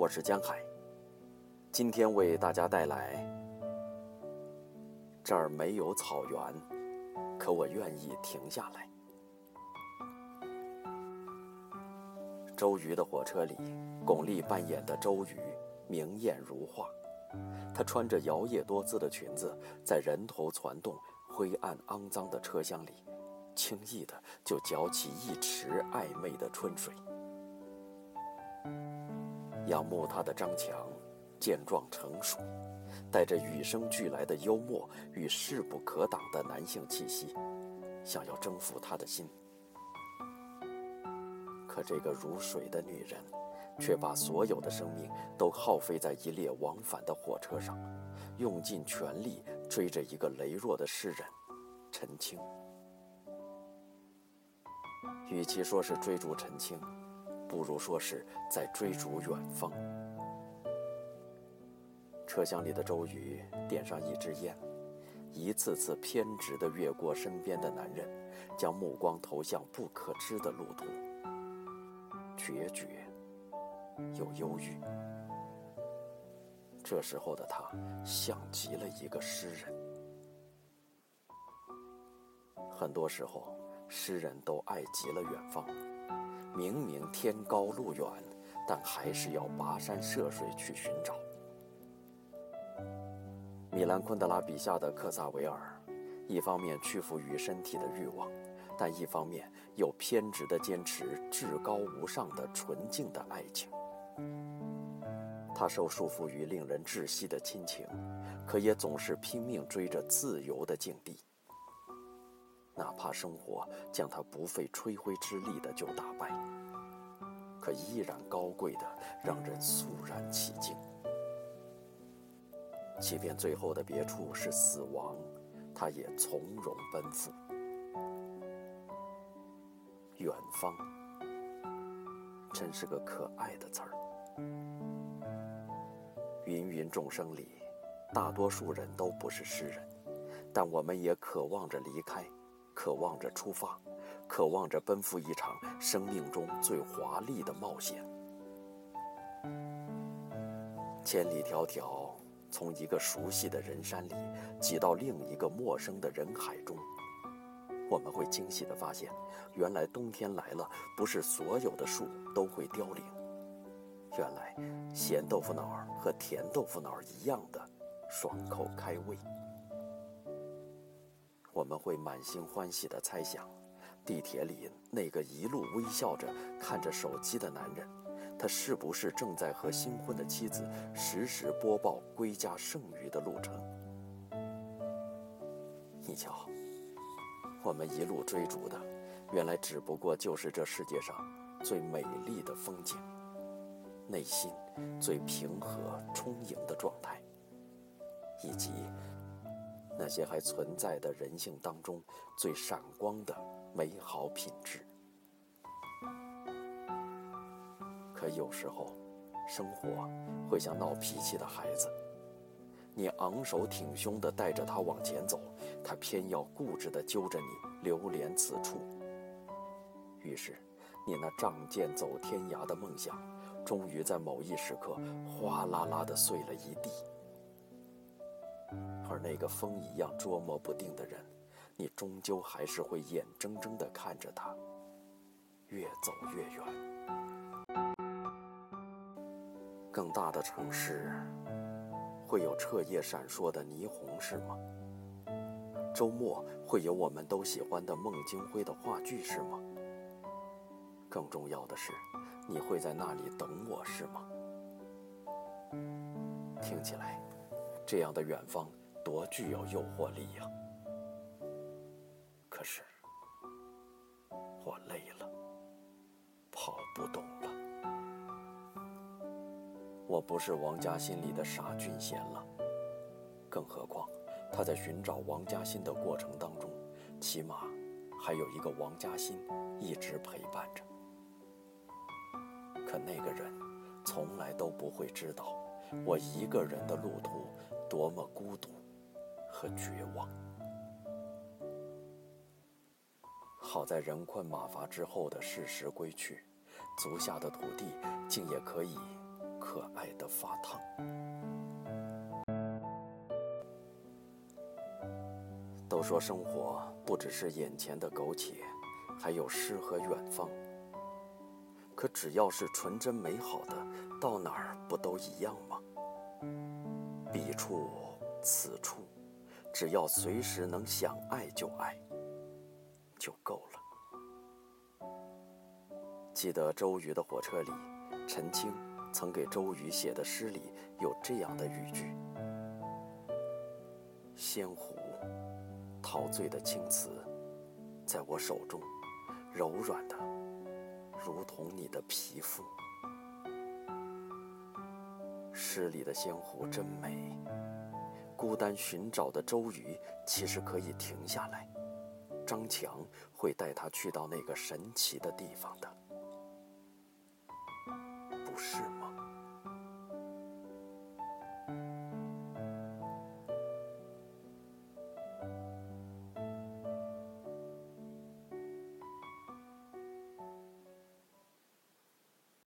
我是江海。今天为大家带来：这儿没有草原，可我愿意停下来。周瑜的火车里，巩俐扮演的周瑜明艳如画。她穿着摇曳多姿的裙子，在人头攒动、灰暗肮脏的车厢里，轻易的就搅起一池暧昧的春水。仰慕他的张强，健壮成熟，带着与生俱来的幽默与势不可挡的男性气息，想要征服他的心。可这个如水的女人。却把所有的生命都耗费在一列往返的火车上，用尽全力追着一个羸弱的诗人陈清。与其说是追逐陈清，不如说是在追逐远方。车厢里的周瑜点上一支烟，一次次偏执地越过身边的男人，将目光投向不可知的路途，决绝。又忧郁。这时候的他，像极了一个诗人。很多时候，诗人都爱极了远方，明明天高路远，但还是要跋山涉水去寻找。米兰昆德拉笔下的克萨维尔，一方面屈服于身体的欲望，但一方面又偏执地坚持至高无上的纯净的爱情。他受束缚于令人窒息的亲情，可也总是拼命追着自由的境地。哪怕生活将他不费吹灰之力的就打败，可依然高贵的让人肃然起敬。即便最后的别处是死亡，他也从容奔赴。远方，真是个可爱的词儿。芸芸众生里，大多数人都不是诗人，但我们也渴望着离开，渴望着出发，渴望着奔赴一场生命中最华丽的冒险。千里迢迢从一个熟悉的人山里挤到另一个陌生的人海中，我们会惊喜地发现，原来冬天来了，不是所有的树都会凋零。原来，咸豆腐脑儿和甜豆腐脑儿一样的爽口开胃。我们会满心欢喜地猜想，地铁里那个一路微笑着看着手机的男人，他是不是正在和新婚的妻子实时播报归家剩余的路程？你瞧，我们一路追逐的，原来只不过就是这世界上最美丽的风景。内心最平和充盈的状态，以及那些还存在的人性当中最闪光的美好品质。可有时候，生活会像闹脾气的孩子，你昂首挺胸地带着他往前走，他偏要固执地揪着你流连此处。于是，你那仗剑走天涯的梦想。终于在某一时刻，哗啦啦的碎了一地。而那个风一样捉摸不定的人，你终究还是会眼睁睁的看着他越走越远。更大的城市，会有彻夜闪烁的霓虹是吗？周末会有我们都喜欢的孟京辉的话剧是吗？更重要的是。你会在那里等我是吗？听起来，这样的远方多具有诱惑力呀！可是，我累了，跑不动了。我不是王家欣里的傻俊贤了，更何况他在寻找王家欣的过程当中，起码还有一个王家欣一直陪伴着。可那个人，从来都不会知道，我一个人的路途多么孤独和绝望。好在人困马乏之后的适时归去，足下的土地竟也可以可爱的发烫。都说生活不只是眼前的苟且，还有诗和远方。可只要是纯真美好的，到哪儿不都一样吗？彼处，此处，只要随时能想爱就爱，就够了。记得周瑜的火车里，陈清曾给周瑜写的诗里有这样的语句：“仙湖，陶醉的青瓷，在我手中，柔软的，如同你的皮肤。”诗里的仙湖真美，孤单寻找的周瑜其实可以停下来，张强会带他去到那个神奇的地方的，不是吗？